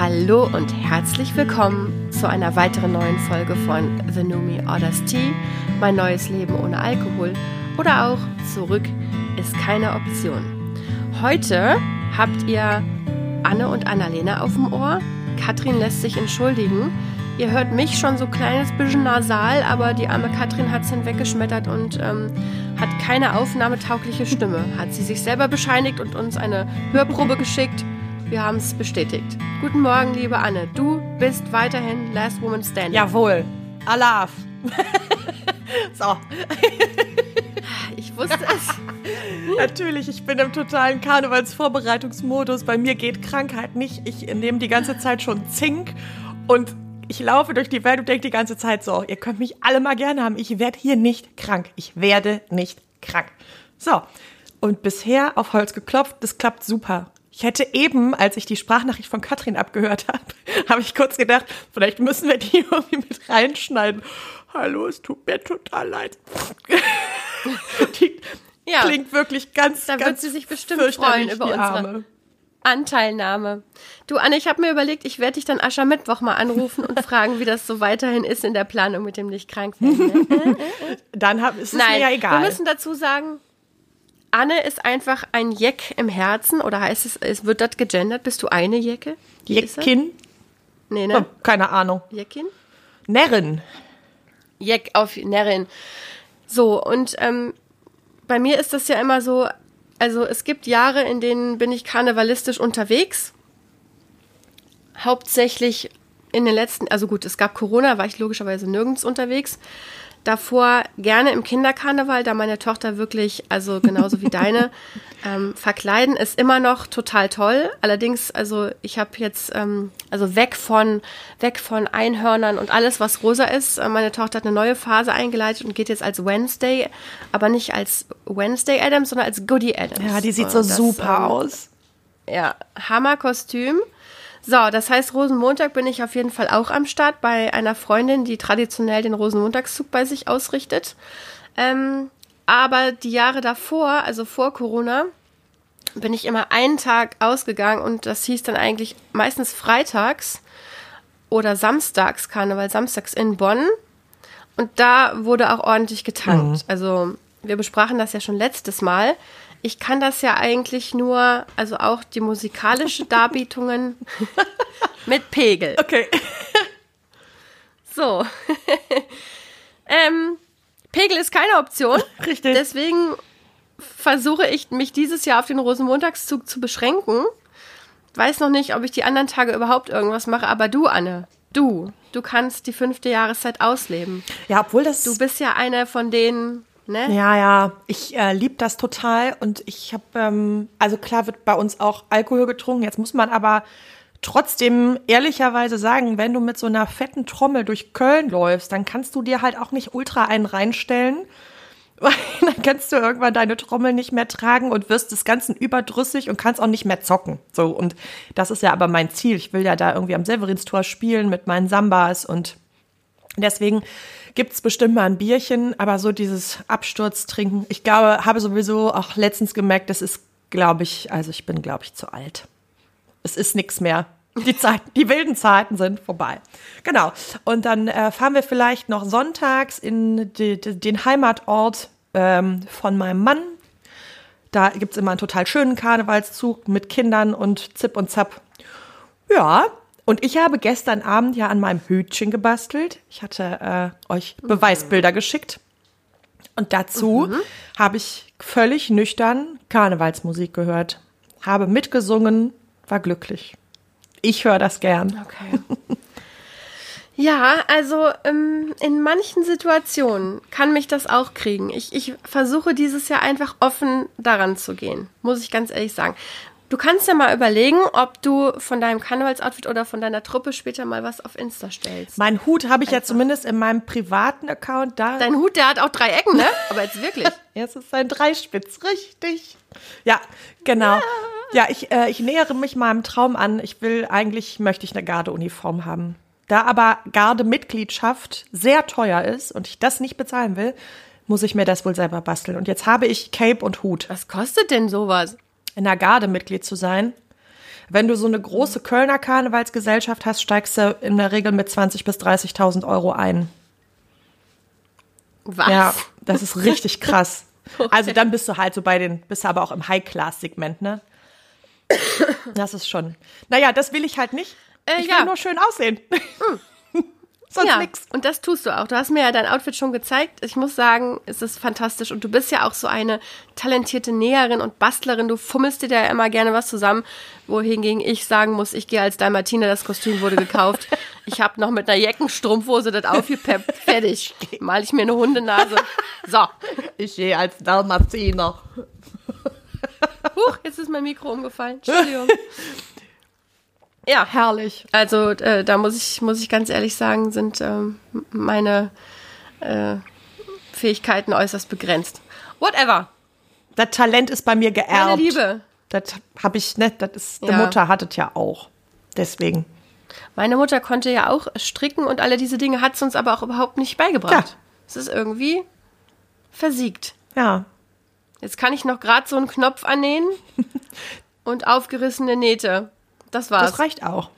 Hallo und herzlich willkommen zu einer weiteren neuen Folge von The Numi Orders Tea, mein neues Leben ohne Alkohol oder auch Zurück ist keine Option. Heute habt ihr Anne und Annalena auf dem Ohr. Katrin lässt sich entschuldigen. Ihr hört mich schon so ein kleines bisschen nasal, aber die arme Katrin hat es hinweggeschmettert und ähm, hat keine aufnahmetaugliche Stimme. Hat sie sich selber bescheinigt und uns eine Hörprobe geschickt. Wir haben es bestätigt. Guten Morgen, liebe Anne. Du bist weiterhin Last Woman Standing. Jawohl. Alaf. so. Ich wusste es. Natürlich, ich bin im totalen Karnevalsvorbereitungsmodus. Bei mir geht Krankheit nicht. Ich nehme die ganze Zeit schon Zink und ich laufe durch die Welt und denke die ganze Zeit so, ihr könnt mich alle mal gerne haben. Ich werde hier nicht krank. Ich werde nicht krank. So. Und bisher auf Holz geklopft, das klappt super. Ich hätte eben, als ich die Sprachnachricht von Katrin abgehört habe, habe ich kurz gedacht, vielleicht müssen wir die irgendwie mit reinschneiden. Hallo, es tut mir total leid. die Ja. klingt wirklich ganz, Da ganz wird sie sich bestimmt freuen über unsere Arme. Anteilnahme. Du, Anne, ich habe mir überlegt, ich werde dich dann Aschermittwoch mal anrufen und fragen, wie das so weiterhin ist in der Planung mit dem nicht krank werden. Ne? Dann hab, ist es Nein, mir ja egal. wir müssen dazu sagen, Anne ist einfach ein Jeck im Herzen oder heißt es, es wird das gegendert? Bist du eine Jecke? Wie? Jekin? Nee, Oh, ne? keine Ahnung. Jeckin? Närrin. Jeck auf Närrin. So, und ähm, bei mir ist das ja immer so, also es gibt Jahre, in denen bin ich karnevalistisch unterwegs. Hauptsächlich in den letzten, also gut, es gab Corona, war ich logischerweise nirgends unterwegs. Davor gerne im Kinderkarneval, da meine Tochter wirklich, also genauso wie deine, ähm, verkleiden ist immer noch total toll. Allerdings, also ich habe jetzt, ähm, also weg von, weg von Einhörnern und alles, was rosa ist. Äh, Meine Tochter hat eine neue Phase eingeleitet und geht jetzt als Wednesday, aber nicht als Wednesday Adams, sondern als Goody Adams. Ja, die sieht so das, super ähm, aus. ja, Hammerkostüm. So, das heißt, Rosenmontag bin ich auf jeden Fall auch am Start bei einer Freundin, die traditionell den Rosenmontagszug bei sich ausrichtet. Ähm, aber die Jahre davor, also vor Corona, bin ich immer einen Tag ausgegangen und das hieß dann eigentlich meistens freitags oder samstags, Karneval samstags in Bonn. Und da wurde auch ordentlich getankt. Also wir besprachen das ja schon letztes Mal. Ich kann das ja eigentlich nur, also auch die musikalischen Darbietungen mit Pegel. Okay. So. ähm, Pegel ist keine Option. Richtig. Deswegen versuche ich, mich dieses Jahr auf den Rosenmontagszug zu beschränken. Weiß noch nicht, ob ich die anderen Tage überhaupt irgendwas mache, aber du, Anne, du, du kannst die fünfte Jahreszeit ausleben. Ja, obwohl das. Du bist ja eine von denen, ne? ja, ja, ich äh, liebe das total und ich habe, ähm, also klar wird bei uns auch Alkohol getrunken. Jetzt muss man aber trotzdem ehrlicherweise sagen, wenn du mit so einer fetten Trommel durch Köln läufst, dann kannst du dir halt auch nicht ultra einen reinstellen. Weil dann kannst du irgendwann deine Trommel nicht mehr tragen und wirst des Ganzen überdrüssig und kannst auch nicht mehr zocken. So, und das ist ja aber mein Ziel. Ich will ja da irgendwie am Severinstor spielen mit meinen Sambas und Deswegen gibt's bestimmt mal ein Bierchen, aber so dieses Absturztrinken, ich glaube, habe sowieso auch letztens gemerkt, das ist, glaube ich, also ich bin, glaube ich, zu alt. Es ist nichts mehr. Die Zeit, die wilden Zeiten sind vorbei. Genau. Und dann äh, fahren wir vielleicht noch sonntags in die, die, den Heimatort ähm, von meinem Mann. Da gibt's immer einen total schönen Karnevalszug mit Kindern und Zip und Zap. Ja, und ich habe gestern Abend ja an meinem Hütchen gebastelt. Ich hatte äh, euch Beweisbilder geschickt. Und dazu habe ich völlig nüchtern Karnevalsmusik gehört. Habe mitgesungen, war glücklich. Ich höre das gern. Okay. Ja, also ähm, in manchen Situationen kann mich das auch kriegen. Ich, ich versuche dieses Jahr einfach offen daran zu gehen, muss ich ganz ehrlich sagen. Du kannst ja mal überlegen, ob du von deinem Karnevalsoutfit oder von deiner Truppe später mal was auf Insta stellst. Mein Hut habe ich ja zumindest in meinem privaten Account da. Dein Hut, der hat auch drei Ecken, ne? Aber jetzt wirklich. Jetzt ist ein Dreispitz, richtig. Ja, genau. Ja, ich, äh, ich nähere mich meinem Traum an. Ich will, eigentlich möchte ich eine Gardeuniform haben. Da aber Gardemitgliedschaft sehr teuer ist und ich das nicht bezahlen will, muss ich mir das wohl selber basteln. Und jetzt habe ich Cape und Hut. Was kostet denn sowas? In der Garde Mitglied zu sein. Wenn du so eine große Kölner Karnevalsgesellschaft hast, steigst du in der Regel mit 20.000 bis 30.000 Euro ein. Was? Ja, das ist richtig krass. Also dann bist du halt so bei den, bist du aber auch im High-Class-Segment, ne? Das ist schon. Naja, das will ich halt nicht. Äh, ich ja. will nur schön aussehen. Sonst ja, nix. und das tust du auch. Du hast mir ja dein Outfit schon gezeigt. Ich muss sagen, es ist fantastisch. Und du bist ja auch so eine talentierte Näherin und Bastlerin. Du fummelst dir da ja immer gerne was zusammen. Wohingegen ich sagen muss, ich gehe als Dalmatiner, das Kostüm wurde gekauft. Ich habe noch mit einer Jeckenstrumpfhose das aufgepeppt. Fertig. Mal ich mir eine Hundenase. So. Ich gehe als Dalmatiner. Huch, jetzt ist mein Mikro umgefallen. Entschuldigung. Ja, Herrlich. also äh, da muss ich, muss ich ganz ehrlich sagen, sind ähm, meine äh, Fähigkeiten äußerst begrenzt. Whatever. Das Talent ist bei mir geerbt. Meine Liebe. Das habe ich nicht. Das ist, die Ja. Mutter hat es ja auch. Deswegen. Meine Mutter konnte ja auch stricken und alle diese Dinge hat sie uns aber auch überhaupt nicht beigebracht. Ja. Es ist irgendwie versiegt. Ja. Jetzt kann ich noch gerade so einen Knopf annähen und aufgerissene Nähte. Das war's. Das reicht auch.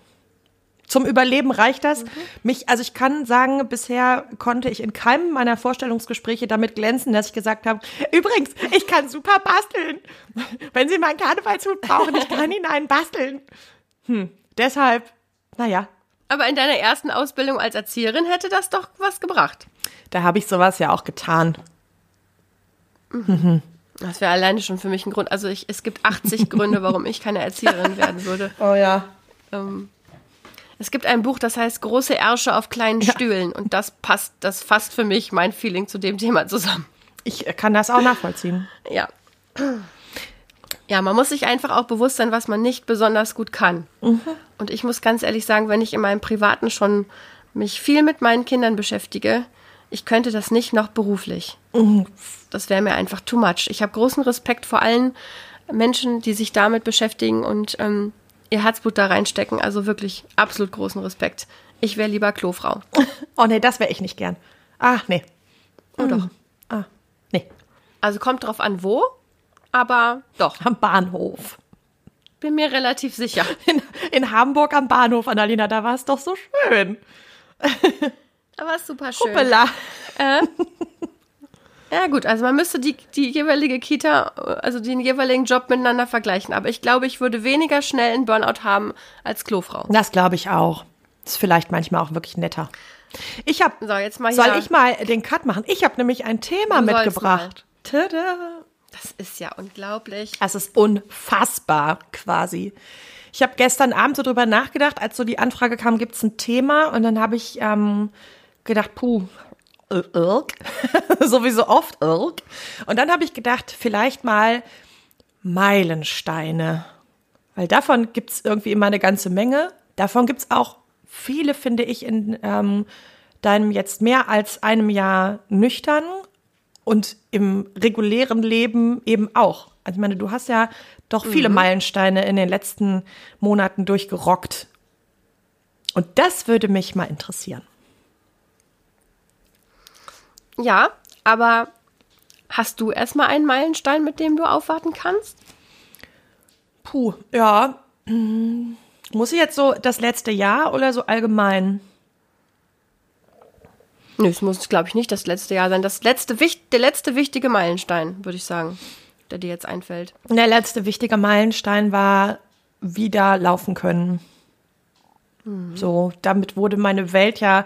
Zum Überleben reicht das. Mich, also ich kann sagen, bisher konnte ich in keinem meiner Vorstellungsgespräche damit glänzen, dass ich gesagt habe, übrigens, ich kann super basteln. Wenn Sie meinen Karnevalshut brauchen, ich kann Ihnen einen basteln. Hm, deshalb, naja, aber in deiner ersten Ausbildung als Erzieherin hätte das doch was gebracht. da habe ich sowas ja auch getan. Das wäre alleine schon für mich ein Grund. Also ich, es gibt 80 Gründe, warum ich keine Erzieherin werden würde. Oh ja. Ähm, es gibt ein Buch, das heißt Große Ärsche auf kleinen Stühlen und das passt, das fasst für mich mein Feeling zu dem Thema zusammen. Ich kann das auch nachvollziehen. Ja. Ja, man muss sich einfach auch bewusst sein, was man nicht besonders gut kann. Und ich muss ganz ehrlich sagen, wenn ich in meinem Privaten schon mich viel mit meinen Kindern beschäftige, ich könnte das nicht noch beruflich. Das wäre mir einfach too much. Ich habe großen Respekt vor allen Menschen, die sich damit beschäftigen und ähm, ihr Herzblut da reinstecken. Also wirklich absolut großen Respekt. Ich wäre lieber Klofrau. Oh nee, das wäre ich nicht gern. Ah, nee. Oh doch. Ah, nee. Also kommt drauf an, wo, aber doch, Am Bahnhof. bin mir relativ sicher. In, in Hamburg am Bahnhof, Annalena, da war es doch so schön. Aber super schön. Hoppala. Ja gut, also man müsste die, die jeweilige Kita, also den jeweiligen Job miteinander vergleichen. Aber ich glaube, ich würde weniger schnell einen Burnout haben als Klofrau. Das glaube ich auch. Ist vielleicht manchmal auch wirklich netter. Ich habe. So, jetzt mal Soll ich mal den Cut machen? Ich habe nämlich ein Thema Du mitgebracht. Tada. Das ist ja unglaublich. Das ist unfassbar quasi. Ich habe gestern Abend so drüber nachgedacht, als so die Anfrage kam, gibt es ein Thema? Und dann habe ich ähm, gedacht, puh, irk. sowieso oft irk. Und dann habe ich gedacht, vielleicht mal Meilensteine. Weil davon gibt es irgendwie immer eine ganze Menge. Davon gibt es auch viele, finde ich, in ähm, deinem jetzt mehr als einem Jahr nüchtern und im regulären Leben eben auch. Also ich meine, du hast ja doch viele Meilensteine in den letzten Monaten durchgerockt. Und das würde mich mal interessieren. Ja, aber hast du erstmal einen Meilenstein, mit dem du aufwarten kannst? Puh, ja. Hm, Muss ich jetzt so das letzte Jahr oder so allgemein? Nö, es muss, glaube ich, nicht das letzte Jahr sein. Das letzte, der letzte wichtige Meilenstein, würde ich sagen, der dir jetzt einfällt. Der letzte wichtige Meilenstein war wieder laufen können. So, damit wurde meine Welt ja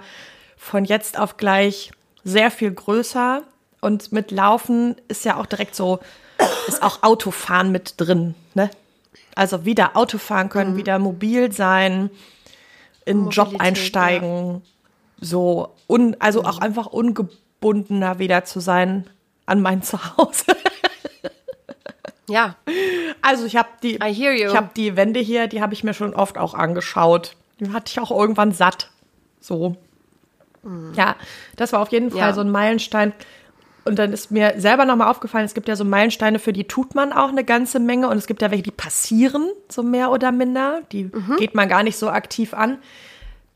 von jetzt auf gleich sehr viel größer. Und mit Laufen ist ja auch direkt so, ist auch Autofahren mit drin, ne? Also wieder Autofahren können, wieder mobil sein, in einen Job Mobilität, einsteigen, so, un, also auch einfach ungebundener wieder zu sein an mein Zuhause. Ja, Also ich habe die, ich habe die Wände hier, die habe ich mir schon oft auch angeschaut. Die hatte ich auch irgendwann satt. So. Ja, das war auf jeden Fall Ja. so ein Meilenstein. Und dann ist mir selber nochmal aufgefallen, es gibt ja so Meilensteine, für die tut man auch eine ganze Menge. Und es gibt ja welche, die passieren, so mehr oder minder. Die geht man gar nicht so aktiv an.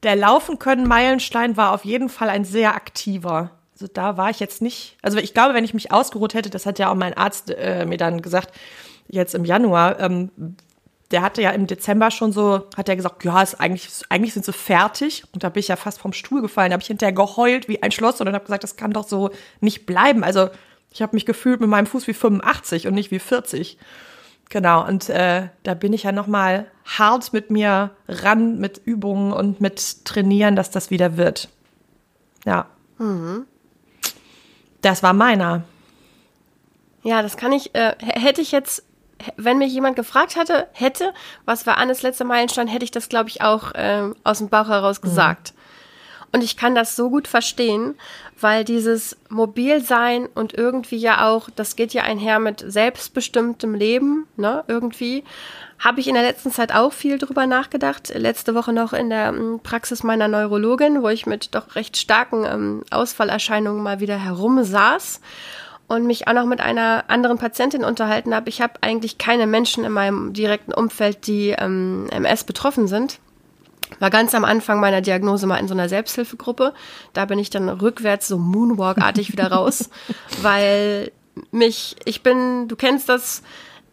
Der Laufen können Meilenstein war auf jeden Fall ein sehr aktiver. Also da war ich jetzt nicht. Also ich glaube, wenn ich mich ausgeruht hätte, das hat ja auch mein Arzt äh, mir dann gesagt, jetzt im Januar, ähm, der hatte ja im Dezember schon so, hat er gesagt, ja, ist eigentlich, eigentlich sind sie fertig. Und da bin ich ja fast vom Stuhl gefallen. Da habe ich hinterher geheult wie ein Schloss und dann habe gesagt, das kann doch so nicht bleiben. Also ich habe mich gefühlt mit meinem Fuß wie 85 und nicht wie 40. Genau, und äh, da bin ich ja noch mal hart mit mir ran, mit Übungen und mit Trainieren, dass das wieder wird. Ja. Mhm. Das war meiner. Ja, das kann ich, äh, hätte ich jetzt, wenn mich jemand gefragt hatte, hätte, was war Annes letzter Meilenstein, hätte ich das, glaube ich, auch äh, aus dem Bauch heraus mhm. gesagt. Mhm. Und ich kann das so gut verstehen, weil dieses Mobilsein und irgendwie ja auch, das geht ja einher mit selbstbestimmtem Leben, ne, irgendwie, habe ich in der letzten Zeit auch viel drüber nachgedacht. Letzte Woche noch in der ähm, Praxis meiner Neurologin, wo ich mit doch recht starken ähm, Ausfallerscheinungen mal wieder herumsaß und mich auch noch mit einer anderen Patientin unterhalten habe. Ich habe eigentlich keine Menschen in meinem direkten Umfeld, die ähm, MS betroffen sind. War ganz am Anfang meiner Diagnose mal in so einer Selbsthilfegruppe. Da bin ich dann rückwärts so Moonwalk-artig wieder raus, weil mich, ich bin, du kennst das,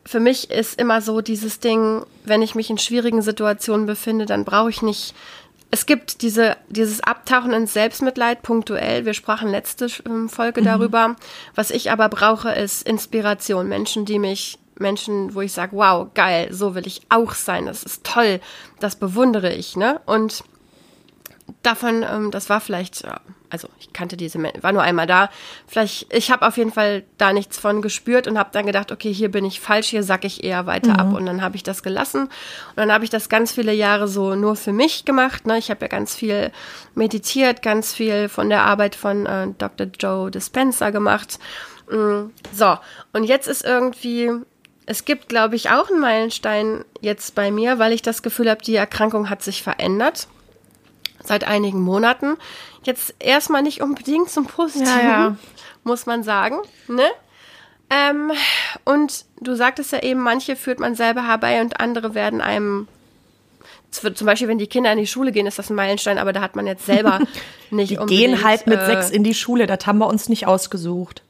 für mich ist immer so dieses Ding, wenn ich mich in schwierigen Situationen befinde, dann brauche ich nicht. Es gibt diese, dieses Abtauchen ins Selbstmitleid punktuell. Wir sprachen letzte ähm, Folge mhm. darüber. Was ich aber brauche, ist Inspiration. Menschen, die mich Menschen, wo ich sage, wow, geil, so will ich auch sein, das ist toll, das bewundere ich, ne? Und davon, ähm, das war vielleicht, also ich kannte diese, war nur einmal da. Vielleicht, ich habe auf jeden Fall da nichts von gespürt und habe dann gedacht, okay, hier bin ich falsch, hier sack ich eher weiter mhm. ab. Und dann habe ich das gelassen. Und dann habe ich das ganz viele Jahre so nur für mich gemacht. Ne? Ich habe ja ganz viel meditiert, ganz viel von der Arbeit von äh, Dr. Joe Dispenza gemacht. Mm, so, und jetzt ist irgendwie es gibt, glaube ich, auch einen Meilenstein jetzt bei mir, weil ich das Gefühl habe, die Erkrankung hat sich verändert seit einigen Monaten. Jetzt erstmal nicht unbedingt zum Positiven, ja, ja. muss man sagen. Ne? Ähm, und du sagtest ja eben, manche führt man selber herbei und andere werden einem zum Beispiel, wenn die Kinder in die Schule gehen, ist das ein Meilenstein, aber da hat man jetzt selber nicht Die gehen halt mit äh, sechs in die Schule, das haben wir uns nicht ausgesucht.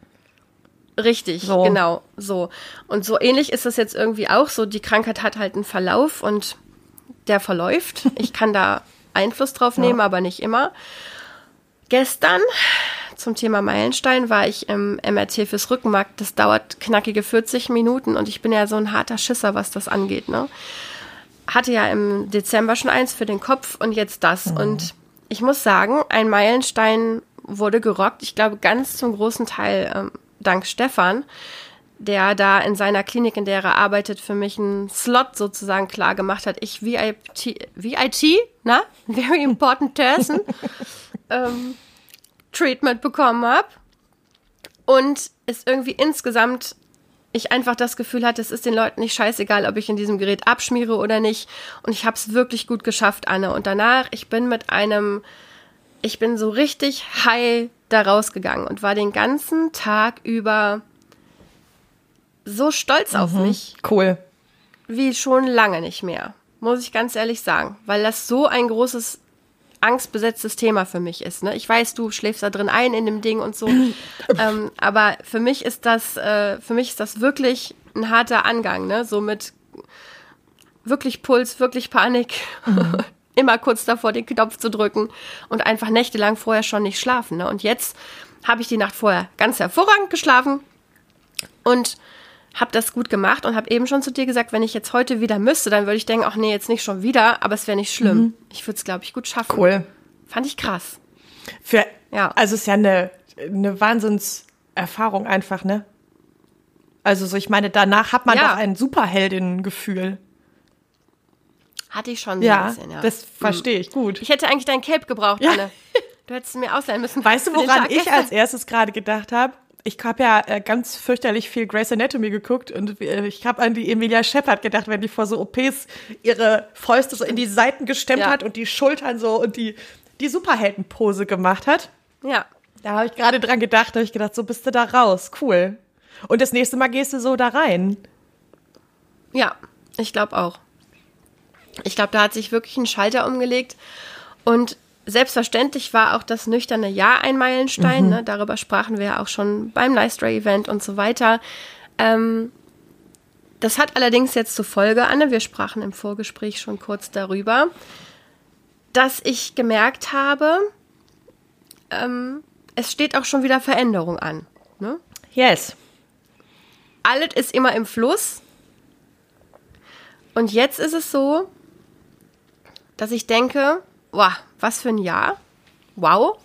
Richtig, so. genau, so. Und so ähnlich ist es jetzt irgendwie auch so. Die Krankheit hat halt einen Verlauf und der verläuft. Ich kann da Einfluss drauf nehmen, ja. aber nicht immer. Gestern zum Thema Meilenstein war ich im MRT fürs Rückenmark. Das dauert knackige 40 Minuten und ich bin ja so ein harter Schisser, was das angeht. Ne? Hatte ja im Dezember schon eins für den Kopf und jetzt das. Mhm. Und ich muss sagen, ein Meilenstein wurde gerockt. Ich glaube, ganz zum großen Teil ähm, dank Stefan, der da in seiner Klinik, in der er arbeitet, für mich einen Slot sozusagen klar gemacht hat. Ich VIT, VIT, na, very important person, ähm, Treatment bekommen habe. Und es irgendwie insgesamt ich einfach das Gefühl hatte, es ist den Leuten nicht scheißegal, ob ich in diesem Gerät abschmiere oder nicht. Und ich habe es wirklich gut geschafft, Anne. Und danach, ich bin mit einem, ich bin so richtig high da rausgegangen und war den ganzen Tag über so stolz mhm. auf mich. Cool. Wie schon lange nicht mehr, muss ich ganz ehrlich sagen, weil das so ein großes angstbesetztes Thema für mich ist. Ne? Ich weiß, du schläfst da drin ein in dem Ding und so, ähm, aber für mich ist das, äh, für mich ist das wirklich ein harter Angang, ne? So mit wirklich Puls, wirklich Panik. Mhm. immer kurz davor, den Knopf zu drücken und einfach nächtelang vorher schon nicht schlafen. Ne? Und jetzt habe ich die Nacht vorher ganz hervorragend geschlafen und habe das gut gemacht und habe eben schon zu dir gesagt, wenn ich jetzt heute wieder müsste, dann würde ich denken, ach nee, jetzt nicht schon wieder, aber es wäre nicht schlimm. Mhm. Ich würde es, glaube ich, gut schaffen. Cool. Fand ich krass. Für, ja. Also es ist ja eine, eine Wahnsinnserfahrung einfach, ne? Also so, ich meine, danach hat man ja. doch ein Superheldinnengefühl. Hatte ich schon so ja, ein bisschen, ja. Das verstehe ich gut. Ich hätte eigentlich dein Cape gebraucht, ja. Anne. Du hättest mir ausleihen müssen. Weißt du, woran ich als erstes gerade gedacht habe? Ich habe ja äh, ganz fürchterlich viel Grey's Anatomy geguckt und äh, ich habe an die Emilia Shepard gedacht, wenn die vor so OPs ihre Fäuste so in die Seiten gestemmt ja. hat und die Schultern so und die, die Superheldenpose gemacht hat. Ja. Da habe ich gerade dran gedacht, da habe ich gedacht, so bist du da raus. Cool. Und das nächste Mal gehst du so da rein. Ja, ich glaube auch. Ich glaube, da hat sich wirklich ein Schalter umgelegt. Und selbstverständlich war auch das nüchterne Ja ein Meilenstein. Mhm. Ne? Darüber sprachen wir ja auch schon beim Nice Dry Event und so weiter. Ähm, das hat allerdings jetzt zur Folge, Anne, wir sprachen im Vorgespräch schon kurz darüber, dass ich gemerkt habe, ähm, es steht auch schon wieder Veränderung an. Ne? Yes. Alles ist immer im Fluss. Und jetzt ist es so, dass ich denke, wow, was für ein Jahr. Wow.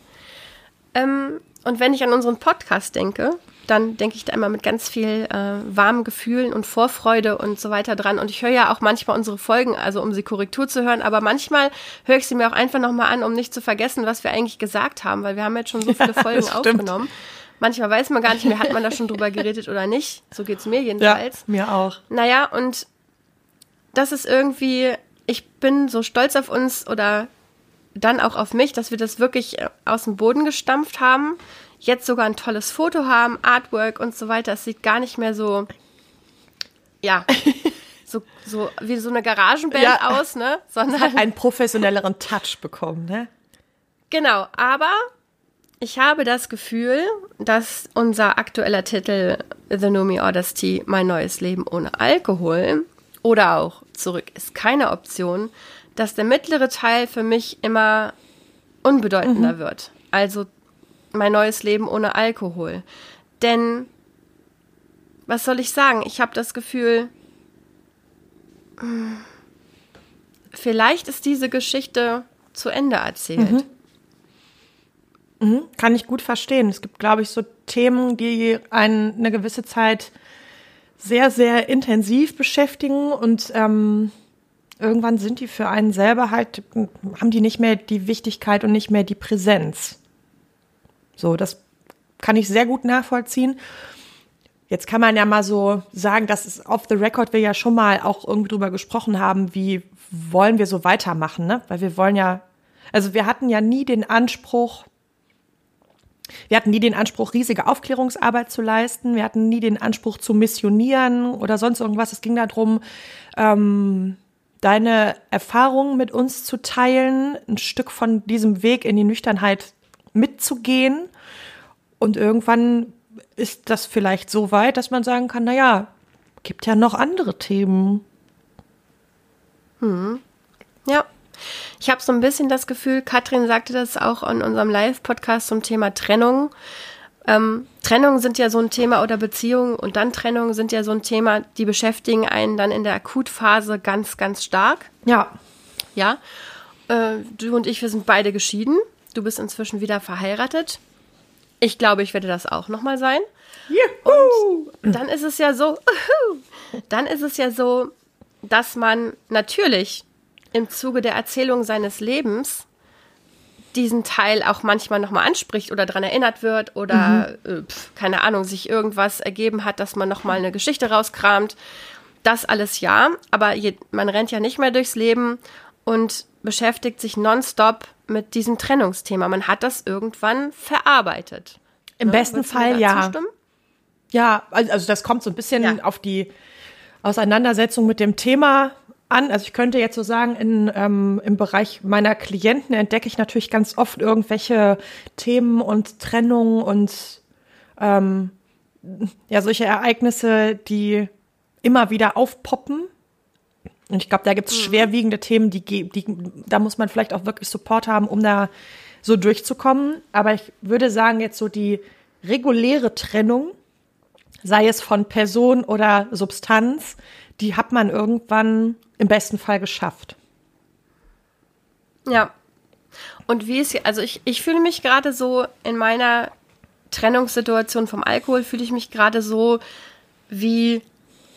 Ähm, und wenn ich an unseren Podcast denke, dann denke ich da immer mit ganz viel äh, warmen Gefühlen und Vorfreude und so weiter dran. Und ich höre ja auch manchmal unsere Folgen, also um sie Korrektur zu hören, aber manchmal höre ich sie mir auch einfach nochmal an, um nicht zu vergessen, was wir eigentlich gesagt haben, weil wir haben jetzt schon so viele Folgen ja, aufgenommen. Manchmal weiß man gar nicht mehr, hat man da schon drüber geredet oder nicht. So geht es mir jedenfalls. Ja, mir auch. Naja, und das ist irgendwie, ich bin so stolz auf uns oder dann auch auf mich, dass wir das wirklich äh, aus dem Boden gestampft haben jetzt sogar ein tolles Foto haben, Artwork und so weiter. Es sieht gar nicht mehr so, ja, so, so wie so eine Garagenband ja, aus, ne? Sondern hat einen professionelleren Touch bekommen, ne? Genau, aber ich habe das Gefühl, dass unser aktueller Titel The Nomi Honesty, mein neues Leben ohne Alkohol oder auch Zurück ist keine Option, dass der mittlere Teil für mich immer unbedeutender mhm. wird. Also mein neues Leben ohne Alkohol. Denn, was soll ich sagen? Ich habe das Gefühl, vielleicht ist diese Geschichte zu Ende erzählt. Mhm. Mhm, kann ich gut verstehen. Es gibt, glaube ich, so Themen, die einen eine gewisse Zeit sehr, sehr intensiv beschäftigen und ähm, irgendwann sind die für einen selber halt, haben die nicht mehr die Wichtigkeit und nicht mehr die Präsenz. So, das kann ich sehr gut nachvollziehen. Jetzt kann man ja mal so sagen, dass es off the record wir ja schon mal auch irgendwie drüber gesprochen haben, wie wollen wir so weitermachen, ne? Weil wir wollen ja, also wir hatten ja nie den Anspruch, wir hatten nie den Anspruch, riesige Aufklärungsarbeit zu leisten. Wir hatten nie den Anspruch zu missionieren oder sonst irgendwas. Es ging darum, ähm, deine Erfahrungen mit uns zu teilen, ein Stück von diesem Weg in die Nüchternheit mitzugehen. Und irgendwann ist das vielleicht so weit, dass man sagen kann, na ja, gibt ja noch andere Themen. Hm. Ja. Ich habe so ein bisschen das Gefühl, Katrin sagte das auch in unserem Live-Podcast zum Thema Trennung. Ähm, Trennungen sind ja so ein Thema oder Beziehungen und dann Trennungen sind ja so ein Thema, die beschäftigen einen dann in der Akutphase ganz, ganz stark. Ja. Ja. Äh, du und ich, wir sind beide geschieden. Du bist inzwischen wieder verheiratet. Ich glaube, ich werde das auch nochmal sein. Juhu! Und dann ist es ja so, dann ist es ja so, dass man natürlich im Zuge der Erzählung seines Lebens diesen Teil auch manchmal nochmal anspricht oder daran erinnert wird oder, mhm. äh, pf, keine Ahnung, sich irgendwas ergeben hat, dass man nochmal eine Geschichte rauskramt. Das alles ja, aber je, man rennt ja nicht mehr durchs Leben und beschäftigt sich nonstop mit diesem Trennungsthema. Man hat das irgendwann verarbeitet. Im ne? besten Fall ja. Zustimmen? Ja, also das kommt so ein bisschen ja. auf die Auseinandersetzung mit dem Thema an. Also ich könnte jetzt so sagen, in, ähm, im Bereich meiner Klienten entdecke ich natürlich ganz oft irgendwelche Themen und Trennungen und ähm, ja, solche Ereignisse, die immer wieder aufpoppen und ich glaube, da gibt es mhm. schwerwiegende Themen, die, die, da muss man vielleicht auch wirklich Support haben, um da so durchzukommen. Aber ich würde sagen, jetzt so die reguläre Trennung, sei es von Person oder Substanz, die hat man irgendwann im besten Fall geschafft. Ja. Und wie ist, also ich, ich fühle mich gerade so in meiner Trennungssituation vom Alkohol, fühle ich mich gerade so, wie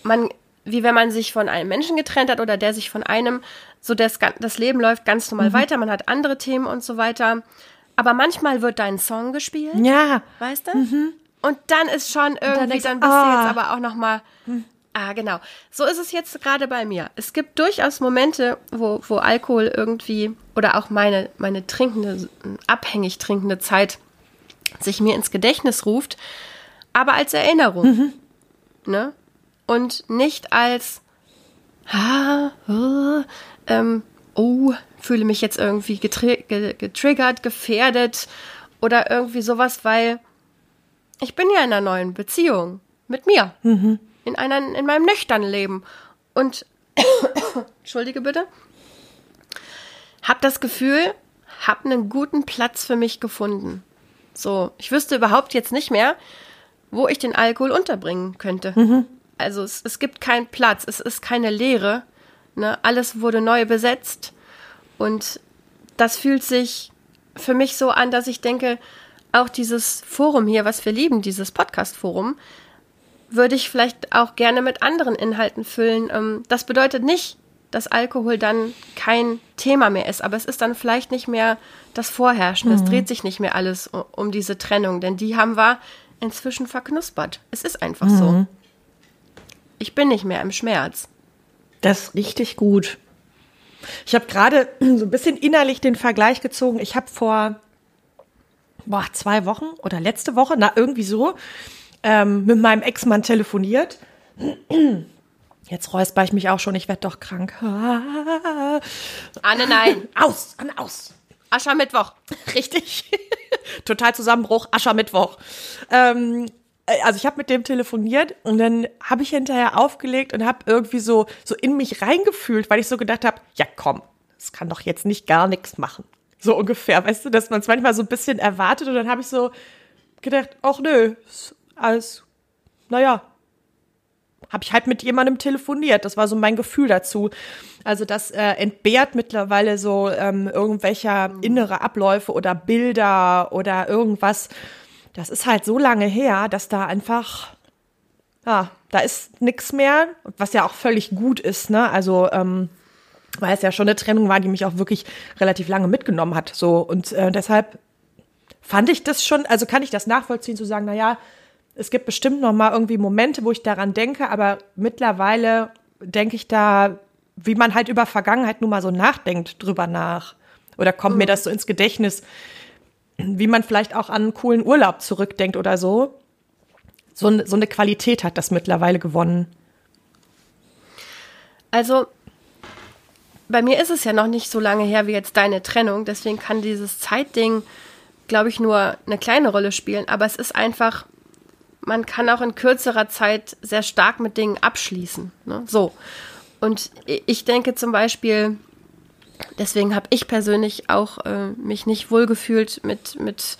man wie wenn man sich von einem Menschen getrennt hat oder der sich von einem, so das, das Leben läuft ganz normal mhm. weiter, man hat andere Themen und so weiter. Aber manchmal wird dein Song gespielt. Ja. Weißt du? Mhm. Und dann ist schon irgendwie, dann, dann bist ah. du jetzt aber auch noch mal, mhm. Ah, genau. So ist es jetzt gerade bei mir. Es gibt durchaus Momente, wo, wo Alkohol irgendwie oder auch meine, meine trinkende, abhängig trinkende Zeit sich mir ins Gedächtnis ruft, aber als Erinnerung. Mhm. Ne? und nicht als, ha, oh, ähm, oh fühle mich jetzt irgendwie getriggert, gefährdet oder irgendwie sowas, weil ich bin ja in einer neuen Beziehung mit mir. Mhm. In, einer, in meinem nüchternen Leben. Und, entschuldige bitte, habe das Gefühl, habe einen guten Platz für mich gefunden. So, ich wüsste überhaupt jetzt nicht mehr, wo ich den Alkohol unterbringen könnte. Mhm. Also es, es gibt keinen Platz, es ist keine Leere. Ne? Alles wurde neu besetzt. Und das fühlt sich für mich so an, dass ich denke, auch dieses Forum hier, was wir lieben, dieses Podcast-Forum, würde ich vielleicht auch gerne mit anderen Inhalten füllen. Ähm, das bedeutet nicht, dass Alkohol dann kein Thema mehr ist, aber es ist dann vielleicht nicht mehr das Vorherrschen. Mhm. Es dreht sich nicht mehr alles um diese Trennung, denn die haben wir inzwischen verknuspert. Es ist einfach mhm. so. Ich bin nicht mehr im Schmerz. Das ist richtig gut. Ich habe gerade so ein bisschen innerlich den Vergleich gezogen. Ich habe vor boah, zwei Wochen oder letzte Woche, na irgendwie so, ähm, mit meinem Ex-Mann telefoniert. Jetzt räusper ich mich auch schon, ich werde doch krank. Anne, nein. Aus, Anne, aus. Aschermittwoch. Richtig. Total Zusammenbruch, Aschermittwoch. Ähm, äh, also ich habe mit dem telefoniert und dann habe ich hinterher aufgelegt und habe irgendwie so so in mich reingefühlt, weil ich so gedacht habe, ja komm, das kann doch jetzt nicht gar nichts machen. So ungefähr, weißt du, dass man es manchmal so ein bisschen erwartet und dann habe ich so gedacht, ach nö, alles, naja, habe ich halt mit jemandem telefoniert. Das war so mein Gefühl dazu. Also das äh, entbehrt mittlerweile so ähm, irgendwelcher innere Abläufe oder Bilder oder irgendwas, das ist halt so lange her, dass da einfach, ja, da ist nichts mehr, was ja auch völlig gut ist, ne? Also, ähm, weil es ja schon eine Trennung war, die mich auch wirklich relativ lange mitgenommen hat. So, und äh, deshalb fand ich das schon, also kann ich das nachvollziehen, zu sagen, na ja, es gibt bestimmt noch mal irgendwie Momente, wo ich daran denke, aber mittlerweile denke ich da, wie man halt über Vergangenheit nun mal so nachdenkt, drüber nach. Oder kommt mhm. mir das so ins Gedächtnis, wie man vielleicht auch an einen coolen Urlaub zurückdenkt oder so. So, so eine Qualität hat das mittlerweile gewonnen. Also, bei mir ist es ja noch nicht so lange her wie jetzt deine Trennung, deswegen kann dieses Zeitding, glaube ich, nur eine kleine Rolle spielen, aber es ist einfach, man kann auch in kürzerer Zeit sehr stark mit Dingen abschließen. Ne? So. Und ich denke zum Beispiel, deswegen habe ich persönlich auch äh, mich nicht wohlgefühlt mit, mit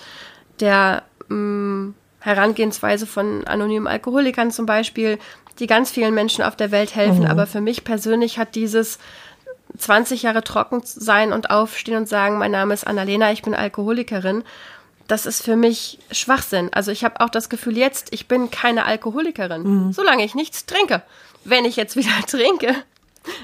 der mh, mm, Herangehensweise von anonymen Alkoholikern zum Beispiel, die ganz vielen Menschen auf der Welt helfen. Mhm. Aber für mich persönlich hat dieses 20 Jahre trocken sein und aufstehen und sagen, mein Name ist Annalena, ich bin Alkoholikerin. Das ist für mich Schwachsinn. Also ich habe auch das Gefühl jetzt, ich bin keine Alkoholikerin, mhm. solange ich nichts trinke. Wenn ich jetzt wieder trinke,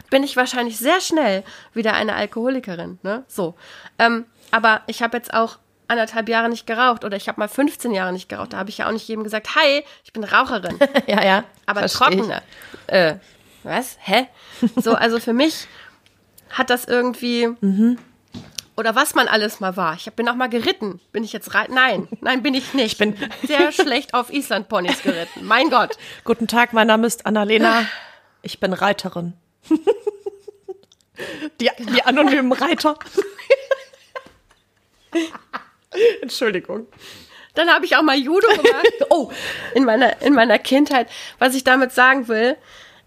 bin ich wahrscheinlich sehr schnell wieder eine Alkoholikerin. Ne? So. Ähm, aber ich habe jetzt auch anderthalb Jahre nicht geraucht oder ich habe mal 15 Jahre nicht geraucht. Da habe ich ja auch nicht jedem gesagt, hi, ich bin Raucherin. ja, ja. Aber trockene. Äh, was? Hä? So, also für mich hat das irgendwie. Mhm. Oder was man alles mal war. Ich bin auch mal geritten. Bin ich jetzt rein? Nein, nein, bin ich nicht. Ich bin sehr schlecht auf Island-Ponys geritten. Mein Gott. Guten Tag, mein Name ist Annalena. Ich bin Reiterin. Die, die anonymen Reiter. Entschuldigung. Dann habe ich auch mal Judo gemacht. oh, in meiner, in meiner Kindheit. Was ich damit sagen will,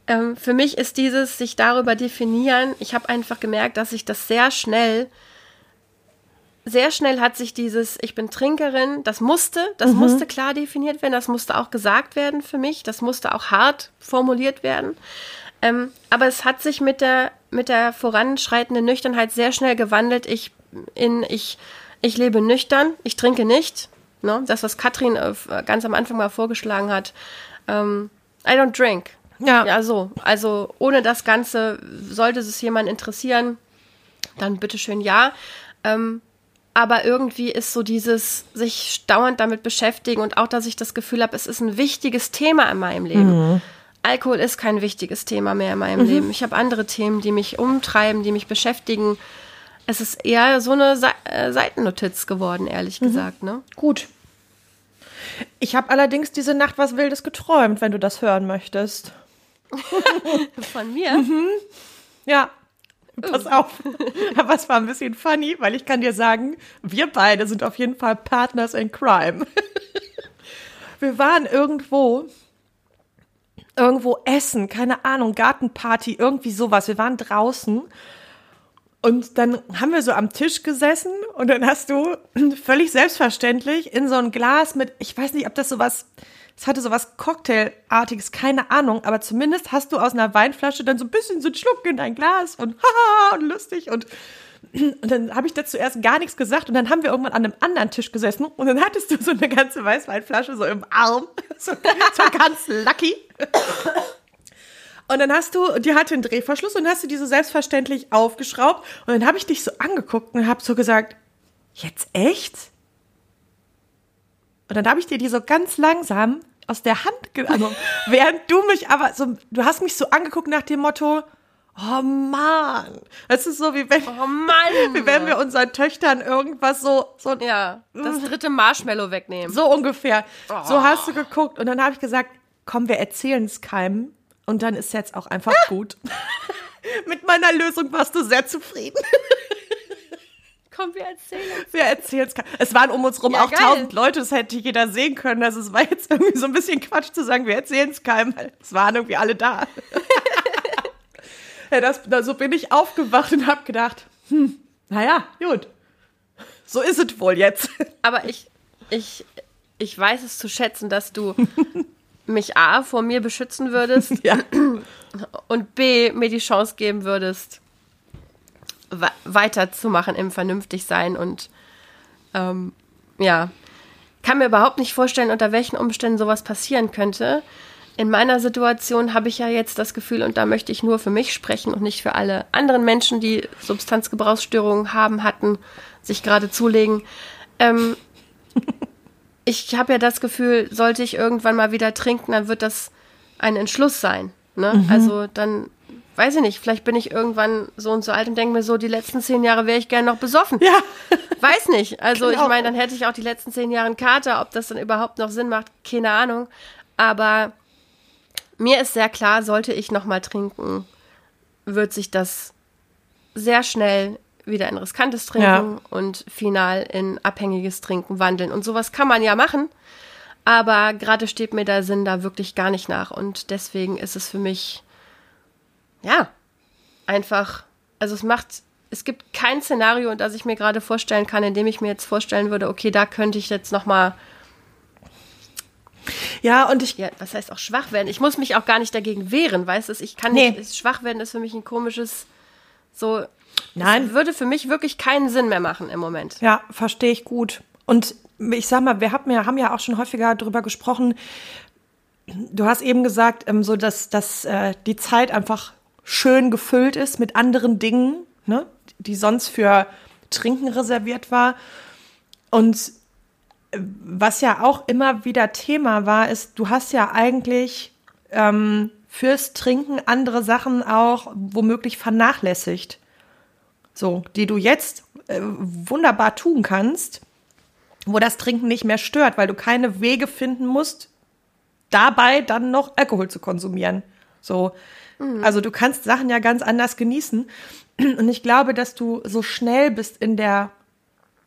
ähm, für mich ist dieses sich darüber definieren. Ich habe einfach gemerkt, dass ich das sehr schnell, sehr schnell hat sich dieses, ich bin Trinkerin, das musste, das mhm. musste klar definiert werden, das musste auch gesagt werden für mich, das musste auch hart formuliert werden. Ähm, aber es hat sich mit der, mit der voranschreitenden Nüchternheit sehr schnell gewandelt. Ich, in, ich, ich lebe nüchtern, ich trinke nicht. Ne? Das, was Katrin äh, ganz am Anfang mal vorgeschlagen hat. Ähm, I don't drink. Ja. Ja, so. Also ohne das Ganze, sollte es jemand interessieren, dann bitteschön ja. Ähm, aber irgendwie ist so dieses sich dauernd damit beschäftigen und auch, dass ich das Gefühl habe, es ist ein wichtiges Thema in meinem Leben. Mhm. Alkohol ist kein wichtiges Thema mehr in meinem mhm. Leben. Ich habe andere Themen, die mich umtreiben, die mich beschäftigen. Es ist eher so eine Se äh, Seitennotiz geworden, ehrlich mhm. gesagt. Ne? Gut. Ich habe allerdings diese Nacht was Wildes geträumt, wenn du das hören möchtest. Von mir? Mhm. Ja. Pass auf. Aber es war ein bisschen funny, weil ich kann dir sagen, wir beide sind auf jeden Fall Partners in Crime. Wir waren irgendwo irgendwo essen, keine Ahnung, Gartenparty, irgendwie sowas. Wir waren draußen und dann haben wir so am Tisch gesessen und dann hast du völlig selbstverständlich in so ein Glas mit, ich weiß nicht, ob das sowas, es hatte sowas Cocktailartiges, keine Ahnung, aber zumindest hast du aus einer Weinflasche dann so ein bisschen so einen Schluck in dein Glas und haha und lustig und und dann habe ich dazu erst gar nichts gesagt und dann haben wir irgendwann an einem anderen Tisch gesessen und dann hattest du so eine ganze Weißweinflasche so im Arm, so, so ganz lucky. Und dann hast du, die hatte einen Drehverschluss und hast du die so selbstverständlich aufgeschraubt und dann habe ich dich so angeguckt und habe so gesagt, jetzt echt? Und dann habe ich dir die so ganz langsam aus der Hand genommen, während du mich aber so, du hast mich so angeguckt nach dem Motto, Oh Mann, es ist so wie wenn, oh Mann. wie wenn wir unseren Töchtern irgendwas so, so ja, das dritte Marshmallow wegnehmen. So ungefähr. Oh. So hast du geguckt und dann habe ich gesagt, komm, wir erzählen es keinem und dann ist jetzt auch einfach gut. Mit meiner Lösung warst du sehr zufrieden. Komm, wir erzählen es. Wir erzählen es. Es waren um uns rum ja, auch tausend Leute, das hätte jeder sehen können. Also es war jetzt irgendwie so ein bisschen Quatsch zu sagen, wir erzählen es keinem. Es waren irgendwie alle da. ja, das, so bin ich aufgewacht und habe gedacht, hm, naja, gut. So ist es wohl jetzt. Aber ich, ich, ich weiß es zu schätzen, dass du mich A vor mir beschützen würdest ja. und B mir die Chance geben würdest, weiterzumachen im Vernünftigsein und ähm, ja, kann mir überhaupt nicht vorstellen, unter welchen Umständen sowas passieren könnte in meiner Situation habe ich ja jetzt das Gefühl, und da möchte ich nur für mich sprechen und nicht für alle anderen Menschen, die Substanzgebrauchsstörungen haben, hatten, sich gerade zulegen. Ähm, ich habe ja das Gefühl, sollte ich irgendwann mal wieder trinken, dann wird das ein Entschluss sein. Ne? Mhm. Also dann, weiß ich nicht, vielleicht bin ich irgendwann so und so alt und denke mir so, die letzten zehn Jahre wäre ich gerne noch besoffen. Ja. Weiß nicht. Also genau. ich meine, dann hätte ich auch die letzten zehn Jahre einen Kater. Ob das dann überhaupt noch Sinn macht, keine Ahnung. Aber mir ist sehr klar, sollte ich nochmal trinken, wird sich das sehr schnell wieder in riskantes Trinken ja. und final in abhängiges Trinken wandeln. Und sowas kann man ja machen, aber gerade steht mir der Sinn da wirklich gar nicht nach. Und deswegen ist es für mich, ja, einfach, also es macht, es gibt kein Szenario, das ich mir gerade vorstellen kann, in dem ich mir jetzt vorstellen würde, okay, da könnte ich jetzt nochmal ja, und ich. Ja, was heißt auch schwach werden? Ich muss mich auch gar nicht dagegen wehren, weißt du? Ich kann nee. nicht. Schwach werden ist für mich ein komisches. So. Nein. würde für mich wirklich keinen Sinn mehr machen im Moment. Ja, verstehe ich gut. Und ich sag mal, wir haben ja, haben ja auch schon häufiger darüber gesprochen. Du hast eben gesagt, ähm, so dass, dass äh, die Zeit einfach schön gefüllt ist mit anderen Dingen, ne, die sonst für Trinken reserviert war. Und was ja auch immer wieder Thema war, ist, du hast ja eigentlich ähm, fürs Trinken andere Sachen auch womöglich vernachlässigt. So, die du jetzt äh, wunderbar tun kannst, wo das Trinken nicht mehr stört, weil du keine Wege finden musst, dabei dann noch Alkohol zu konsumieren. So. Mhm. Also du kannst Sachen ja ganz anders genießen. Und ich glaube, dass du so schnell bist in der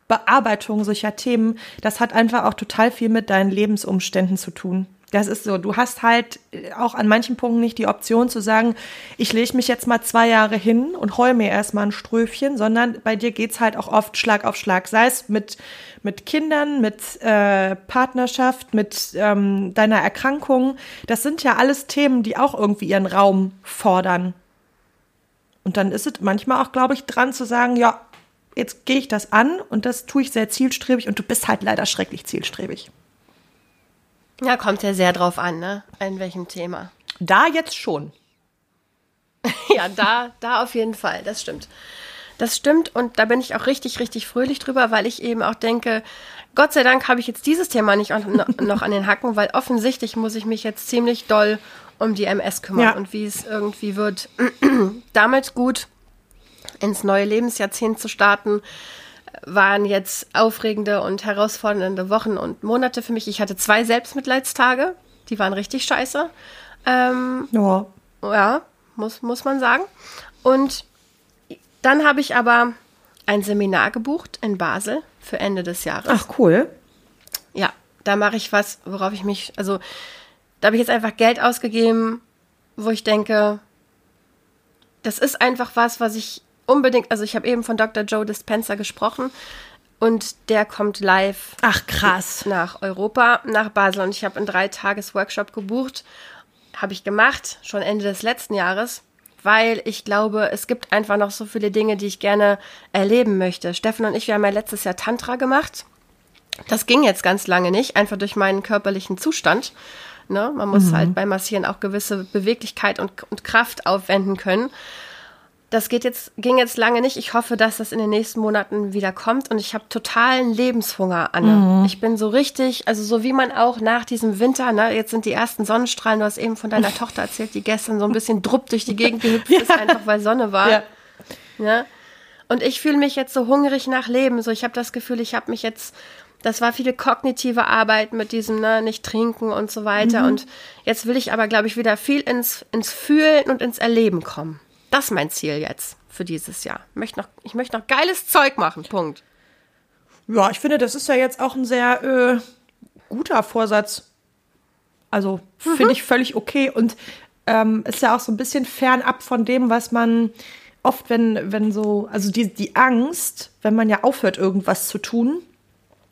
Bearbeitung solcher Themen, das hat einfach auch total viel mit deinen Lebensumständen zu tun. Das ist so. Du hast halt auch an manchen Punkten nicht die Option zu sagen, ich lege mich jetzt mal zwei Jahre hin und heul mir erstmal ein Ströfchen, sondern bei dir geht's halt auch oft Schlag auf Schlag. Sei es mit, mit Kindern, mit äh, Partnerschaft, mit ähm, deiner Erkrankung. Das sind ja alles Themen, die auch irgendwie ihren Raum fordern. Und dann ist es manchmal auch, glaube ich, dran zu sagen, ja, jetzt gehe ich das an und das tue ich sehr zielstrebig und du bist halt leider schrecklich zielstrebig. Ja, kommt ja sehr drauf an, ne? In welchem Thema. Da jetzt schon. ja, da, da auf jeden Fall, das stimmt. Das stimmt und da bin ich auch richtig, richtig fröhlich drüber, weil ich eben auch denke, Gott sei Dank habe ich jetzt dieses Thema nicht noch an den Hacken, weil offensichtlich muss ich mich jetzt ziemlich doll um die MS kümmern ja. und wie es irgendwie wird, damit gut ins neue Lebensjahrzehnt zu starten, waren jetzt aufregende und herausfordernde Wochen und Monate für mich. Ich hatte zwei Selbstmitleidstage, die waren richtig scheiße. Ähm, ja. Ja, muss, muss man sagen. Und dann habe ich aber ein Seminar gebucht in Basel für Ende des Jahres. Ach, cool. Ja, da mache ich was, worauf ich mich, also da habe ich jetzt einfach Geld ausgegeben, wo ich denke, das ist einfach was, was ich unbedingt, also ich habe eben von Dr. Joe Dispenza gesprochen und der kommt live. Ach krass. Nach Europa, nach Basel und ich habe einen drei Tages Workshop gebucht, habe ich gemacht, schon Ende des letzten Jahres, weil ich glaube, es gibt einfach noch so viele Dinge, die ich gerne erleben möchte. Steffen und ich, wir haben ja letztes Jahr Tantra gemacht. Das ging jetzt ganz lange nicht, einfach durch meinen körperlichen Zustand. Ne? Man muss mhm. halt beim Massieren auch gewisse Beweglichkeit und, und Kraft aufwenden können. Das geht jetzt, ging jetzt lange nicht. Ich hoffe, dass das in den nächsten Monaten wieder kommt. Und ich habe totalen Lebenshunger, Anne. Mhm. Ich bin so richtig, also so wie man auch nach diesem Winter, ne, jetzt sind die ersten Sonnenstrahlen, du hast eben von deiner Tochter erzählt, die gestern so ein bisschen drupp durch die Gegend gehüpft ja. ist, einfach weil Sonne war. Ja. ja? Und ich fühle mich jetzt so hungrig nach Leben. So, ich habe das Gefühl, ich habe mich jetzt das war viele kognitive Arbeit mit diesem, ne, nicht trinken und so weiter. Mhm. Und jetzt will ich aber, glaube ich, wieder viel ins, ins Fühlen und ins Erleben kommen. Das ist mein Ziel jetzt für dieses Jahr. Ich möchte noch, ich möchte noch geiles Zeug machen. Punkt. Ja, ich finde, das ist ja jetzt auch ein sehr äh, guter Vorsatz. Also mhm. finde ich völlig okay und ähm, ist ja auch so ein bisschen fernab von dem, was man oft, wenn, wenn so, also die, die Angst, wenn man ja aufhört, irgendwas zu tun,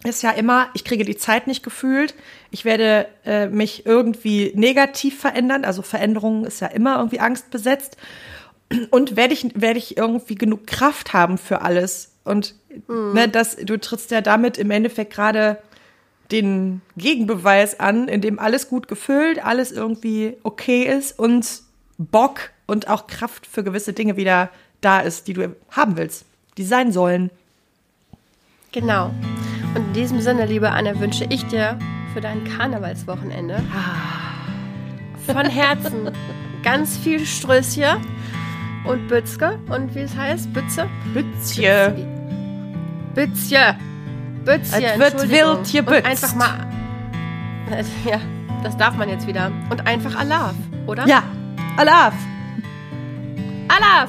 ist ja immer, ich kriege die Zeit nicht gefühlt, ich werde äh, mich irgendwie negativ verändern, also Veränderung ist ja immer irgendwie angstbesetzt und werde ich, werde ich irgendwie genug Kraft haben für alles und mhm. ne, das, du trittst ja damit im Endeffekt gerade den Gegenbeweis an, in dem alles gut gefüllt, alles irgendwie okay ist und Bock und auch Kraft für gewisse Dinge wieder da ist, die du haben willst, die sein sollen. Genau. Und in diesem Sinne, liebe Anne, wünsche ich dir für dein Karnevalswochenende von Herzen ganz viel Strößchen und Bützke. Und wie es heißt? Bütze? Bützje. Bützje. Bützje. Es wird wild hier Und einfach mal. Ja, das darf man jetzt wieder. Und einfach Alaf, oder? Ja, Alaf. Alaf!